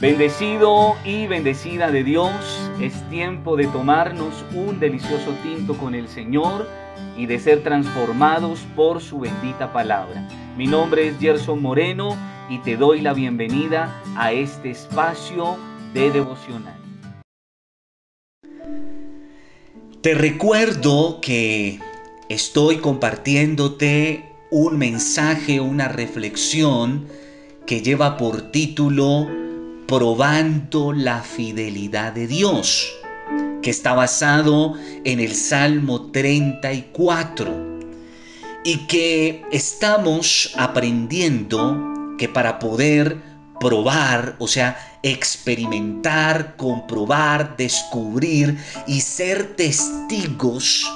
Bendecido y bendecida de Dios, es tiempo de tomarnos un delicioso tinto con el Señor y de ser transformados por su bendita palabra. Mi nombre es Gerson Moreno y te doy la bienvenida a este espacio de devocional. Te recuerdo que estoy compartiéndote un mensaje, una reflexión que lleva por título Probando la fidelidad de Dios, que está basado en el Salmo 34 y que estamos aprendiendo que para poder probar, o sea, experimentar, comprobar, descubrir y ser testigos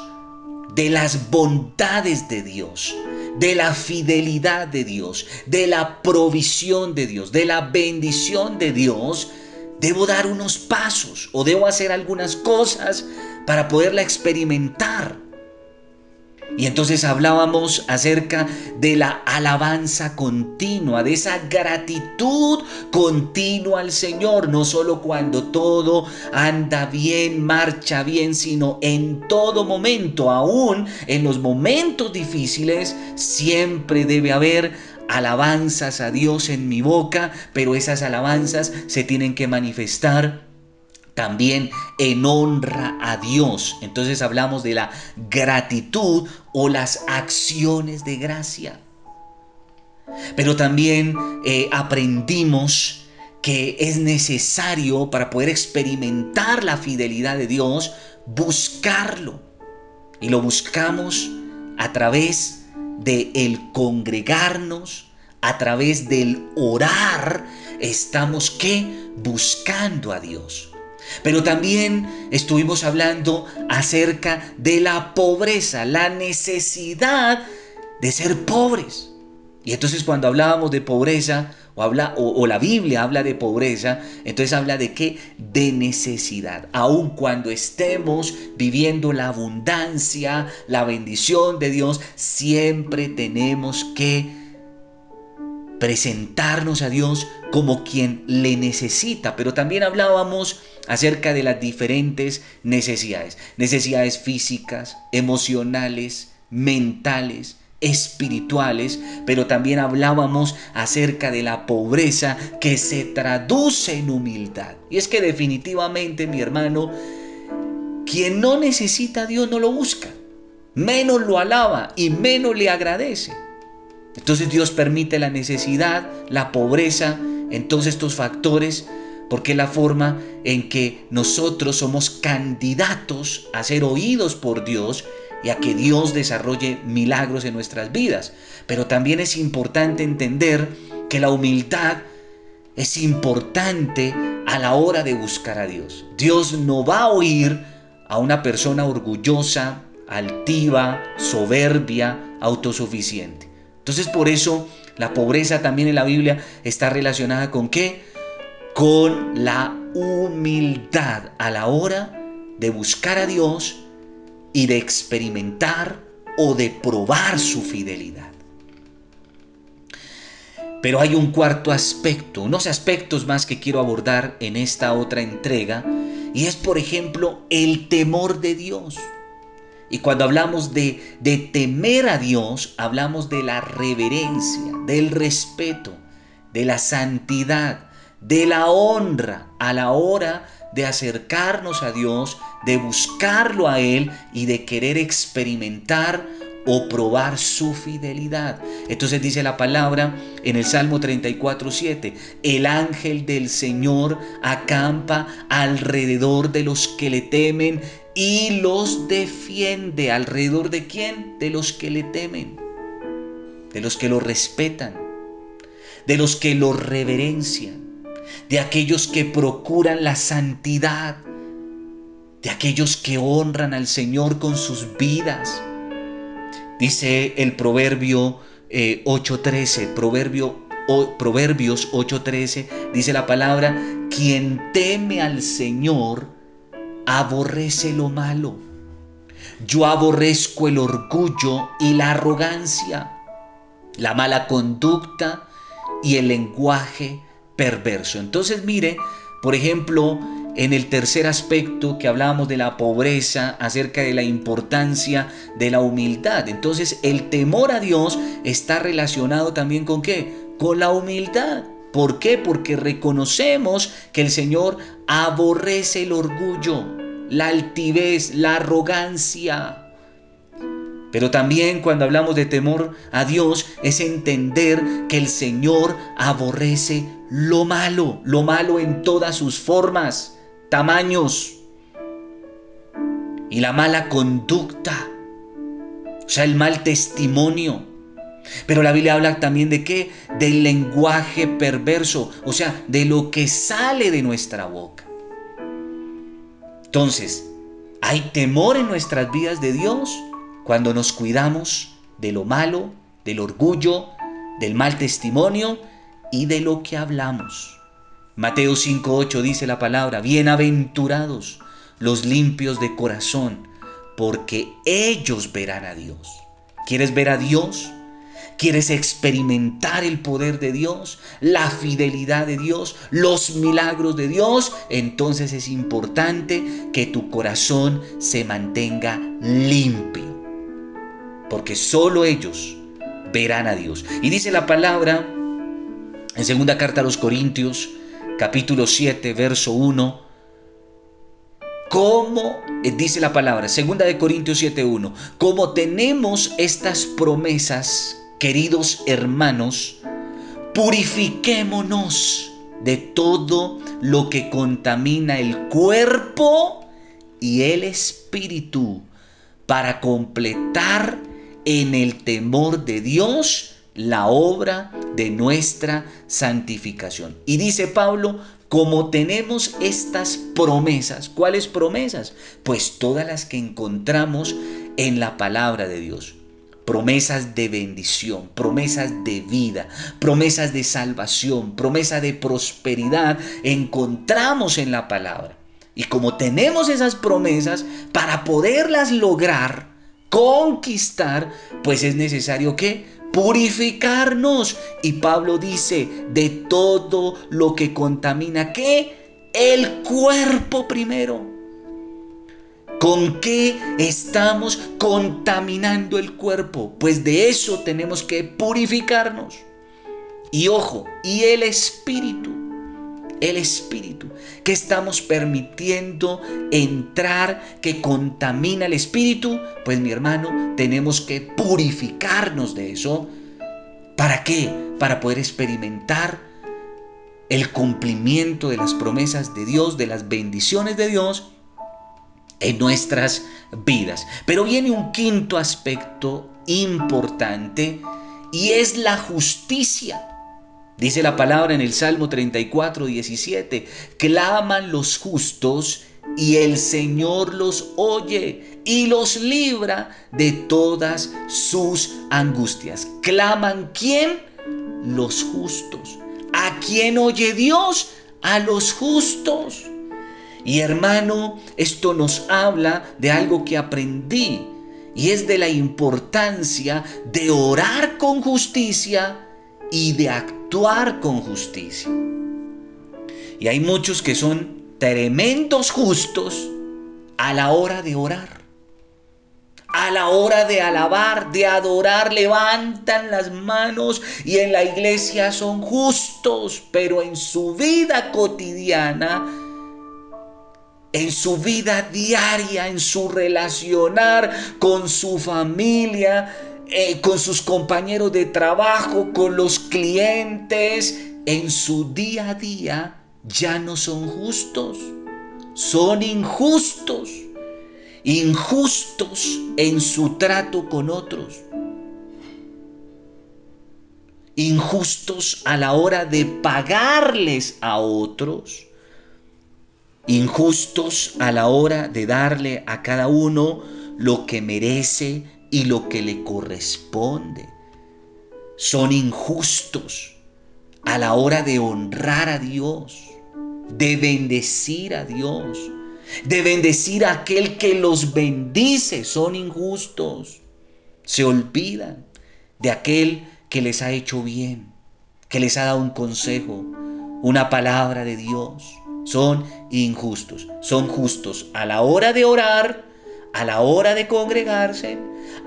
de las bondades de Dios, de la fidelidad de Dios, de la provisión de Dios, de la bendición de Dios, debo dar unos pasos o debo hacer algunas cosas para poderla experimentar. Y entonces hablábamos acerca de la alabanza continua, de esa gratitud continua al Señor, no solo cuando todo anda bien, marcha bien, sino en todo momento, aún en los momentos difíciles, siempre debe haber alabanzas a Dios en mi boca, pero esas alabanzas se tienen que manifestar también en honra a Dios. Entonces hablamos de la gratitud o las acciones de gracia. Pero también eh, aprendimos que es necesario para poder experimentar la fidelidad de Dios, buscarlo. Y lo buscamos a través de el congregarnos, a través del orar, estamos que buscando a Dios. Pero también estuvimos hablando acerca de la pobreza, la necesidad de ser pobres. Y entonces cuando hablábamos de pobreza, o, habla, o, la Biblia habla de pobreza, entonces habla de qué? De necesidad. Aun cuando estemos viviendo la abundancia, la bendición de Dios, siempre tenemos que presentarnos a Dios como quien le necesita, pero también hablábamos acerca de las diferentes necesidades, necesidades físicas, emocionales, mentales, espirituales, pero también hablábamos acerca de la pobreza que se traduce en humildad. Y es que definitivamente, mi hermano, quien no necesita a Dios no lo busca, menos lo alaba y menos le agradece. Entonces Dios permite la necesidad, la pobreza, en todos estos factores, porque es la forma en que nosotros somos candidatos a ser oídos por Dios y a que Dios desarrolle milagros en nuestras vidas. Pero también es importante entender que la humildad es importante a la hora de buscar a Dios. Dios no va a oír a una persona orgullosa, altiva, soberbia, autosuficiente. Entonces por eso la pobreza también en la Biblia está relacionada con qué? Con la humildad a la hora de buscar a Dios y de experimentar o de probar su fidelidad. Pero hay un cuarto aspecto, unos aspectos más que quiero abordar en esta otra entrega, y es por ejemplo el temor de Dios. Y cuando hablamos de, de temer a Dios, hablamos de la reverencia, del respeto, de la santidad, de la honra a la hora de acercarnos a Dios, de buscarlo a Él y de querer experimentar o probar su fidelidad. Entonces dice la palabra en el Salmo 34, 7, el ángel del Señor acampa alrededor de los que le temen y los defiende. ¿Alrededor de quién? De los que le temen, de los que lo respetan, de los que lo reverencian, de aquellos que procuran la santidad, de aquellos que honran al Señor con sus vidas. Dice el proverbio 8.13, eh, proverbio, Proverbios 8.13, dice la palabra, quien teme al Señor, aborrece lo malo. Yo aborrezco el orgullo y la arrogancia, la mala conducta y el lenguaje perverso. Entonces mire, por ejemplo, en el tercer aspecto que hablábamos de la pobreza, acerca de la importancia de la humildad. Entonces el temor a Dios está relacionado también con qué? Con la humildad. ¿Por qué? Porque reconocemos que el Señor aborrece el orgullo, la altivez, la arrogancia. Pero también cuando hablamos de temor a Dios es entender que el Señor aborrece lo malo, lo malo en todas sus formas, tamaños y la mala conducta, o sea, el mal testimonio. Pero la Biblia habla también de qué? Del lenguaje perverso, o sea, de lo que sale de nuestra boca. Entonces, ¿hay temor en nuestras vidas de Dios? cuando nos cuidamos de lo malo, del orgullo, del mal testimonio y de lo que hablamos. Mateo 5.8 dice la palabra, bienaventurados los limpios de corazón, porque ellos verán a Dios. ¿Quieres ver a Dios? ¿Quieres experimentar el poder de Dios, la fidelidad de Dios, los milagros de Dios? Entonces es importante que tu corazón se mantenga limpio porque solo ellos verán a Dios. Y dice la palabra en segunda carta a los Corintios, capítulo 7, verso 1, ¿Cómo, eh, dice la palabra, segunda de Corintios 7.1, como tenemos estas promesas, queridos hermanos, purifiquémonos de todo lo que contamina el cuerpo y el espíritu para completar en el temor de Dios la obra de nuestra santificación. Y dice Pablo, como tenemos estas promesas, ¿cuáles promesas? Pues todas las que encontramos en la palabra de Dios. Promesas de bendición, promesas de vida, promesas de salvación, promesa de prosperidad, encontramos en la palabra. Y como tenemos esas promesas, para poderlas lograr, conquistar, pues es necesario que purificarnos. Y Pablo dice, de todo lo que contamina, ¿qué? El cuerpo primero. ¿Con qué estamos contaminando el cuerpo? Pues de eso tenemos que purificarnos. Y ojo, y el espíritu el espíritu, que estamos permitiendo entrar, que contamina el espíritu, pues mi hermano, tenemos que purificarnos de eso. ¿Para qué? Para poder experimentar el cumplimiento de las promesas de Dios, de las bendiciones de Dios en nuestras vidas. Pero viene un quinto aspecto importante y es la justicia. Dice la palabra en el Salmo 34, 17, claman los justos y el Señor los oye y los libra de todas sus angustias. ¿Claman quién? Los justos. ¿A quién oye Dios? A los justos. Y hermano, esto nos habla de algo que aprendí y es de la importancia de orar con justicia y de actuar con justicia. Y hay muchos que son tremendos justos a la hora de orar. A la hora de alabar, de adorar, levantan las manos y en la iglesia son justos, pero en su vida cotidiana, en su vida diaria, en su relacionar con su familia, eh, con sus compañeros de trabajo, con los clientes, en su día a día, ya no son justos, son injustos, injustos en su trato con otros, injustos a la hora de pagarles a otros, injustos a la hora de darle a cada uno lo que merece y lo que le corresponde. Son injustos a la hora de honrar a Dios, de bendecir a Dios, de bendecir a aquel que los bendice. Son injustos. Se olvidan de aquel que les ha hecho bien, que les ha dado un consejo, una palabra de Dios. Son injustos. Son justos a la hora de orar, a la hora de congregarse,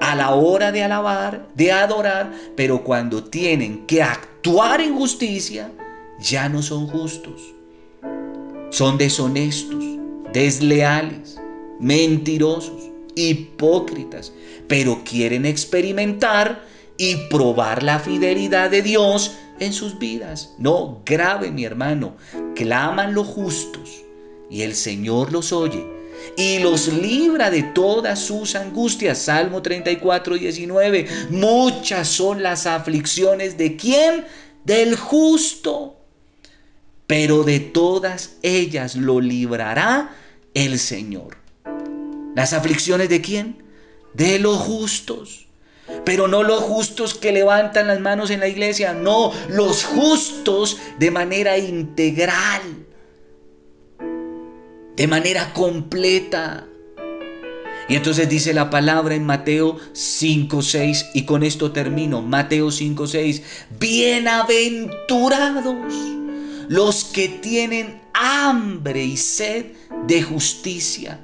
a la hora de alabar, de adorar, pero cuando tienen que actuar en justicia, ya no son justos. Son deshonestos, desleales, mentirosos, hipócritas, pero quieren experimentar y probar la fidelidad de Dios en sus vidas. No, grave mi hermano, claman los justos y el Señor los oye y los libra de todas sus angustias. Salmo 34, 19. Muchas son las aflicciones de quién? Del justo. Pero de todas ellas lo librará el Señor. ¿Las aflicciones de quién? De los justos. Pero no los justos que levantan las manos en la iglesia, no, los justos de manera integral, de manera completa. Y entonces dice la palabra en Mateo 5:6 y con esto termino, Mateo 5:6, bienaventurados los que tienen hambre y sed de justicia,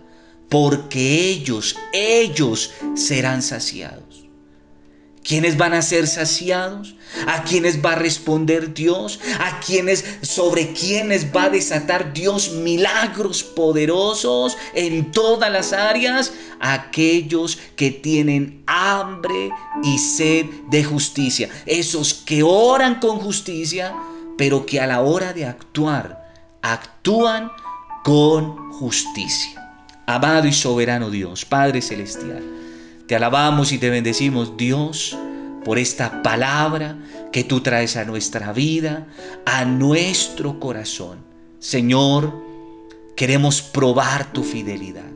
porque ellos, ellos serán saciados. ¿Quiénes van a ser saciados? ¿A quiénes va a responder Dios? ¿A quiénes, sobre quiénes va a desatar Dios milagros poderosos en todas las áreas? Aquellos que tienen hambre y sed de justicia. Esos que oran con justicia, pero que a la hora de actuar, actúan con justicia. Amado y soberano Dios, Padre Celestial. Te alabamos y te bendecimos, Dios, por esta palabra que tú traes a nuestra vida, a nuestro corazón. Señor, queremos probar tu fidelidad.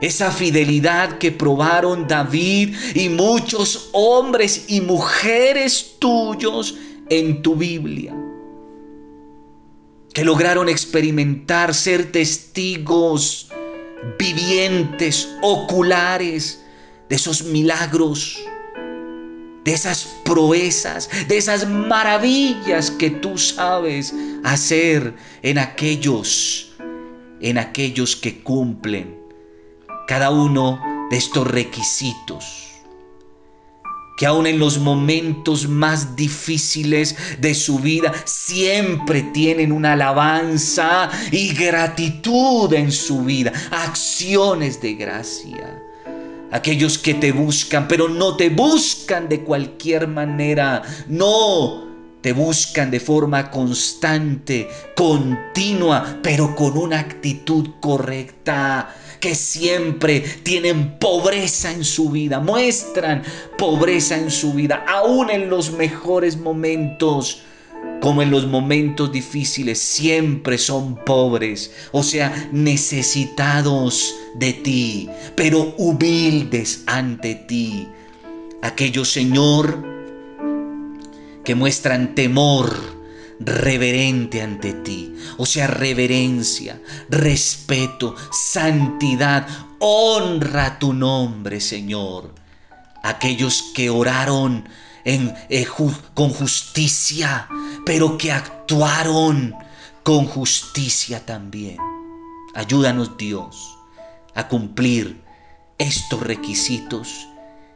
Esa fidelidad que probaron David y muchos hombres y mujeres tuyos en tu Biblia. Que lograron experimentar, ser testigos vivientes, oculares, de esos milagros, de esas proezas, de esas maravillas que tú sabes hacer en aquellos, en aquellos que cumplen cada uno de estos requisitos que aun en los momentos más difíciles de su vida siempre tienen una alabanza y gratitud en su vida, acciones de gracia. Aquellos que te buscan, pero no te buscan de cualquier manera, no, te buscan de forma constante, continua, pero con una actitud correcta que siempre tienen pobreza en su vida, muestran pobreza en su vida, aún en los mejores momentos como en los momentos difíciles, siempre son pobres, o sea, necesitados de ti, pero humildes ante ti. Aquellos, Señor, que muestran temor, reverente ante ti. O sea, reverencia, respeto, santidad, honra tu nombre, Señor. Aquellos que oraron eh, con justicia, pero que actuaron con justicia también. Ayúdanos Dios a cumplir estos requisitos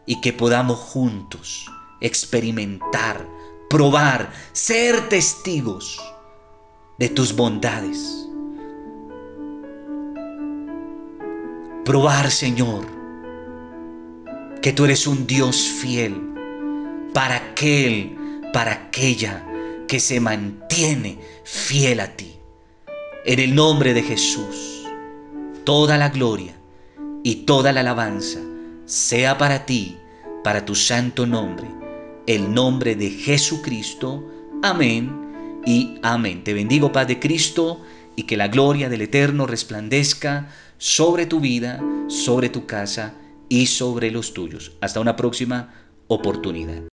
y que podamos juntos experimentar probar, ser testigos de tus bondades. Probar, Señor, que tú eres un Dios fiel para aquel, para aquella que se mantiene fiel a ti. En el nombre de Jesús, toda la gloria y toda la alabanza sea para ti, para tu santo nombre el nombre de Jesucristo. Amén y amén. Te bendigo, Paz de Cristo, y que la gloria del Eterno resplandezca sobre tu vida, sobre tu casa y sobre los tuyos. Hasta una próxima oportunidad.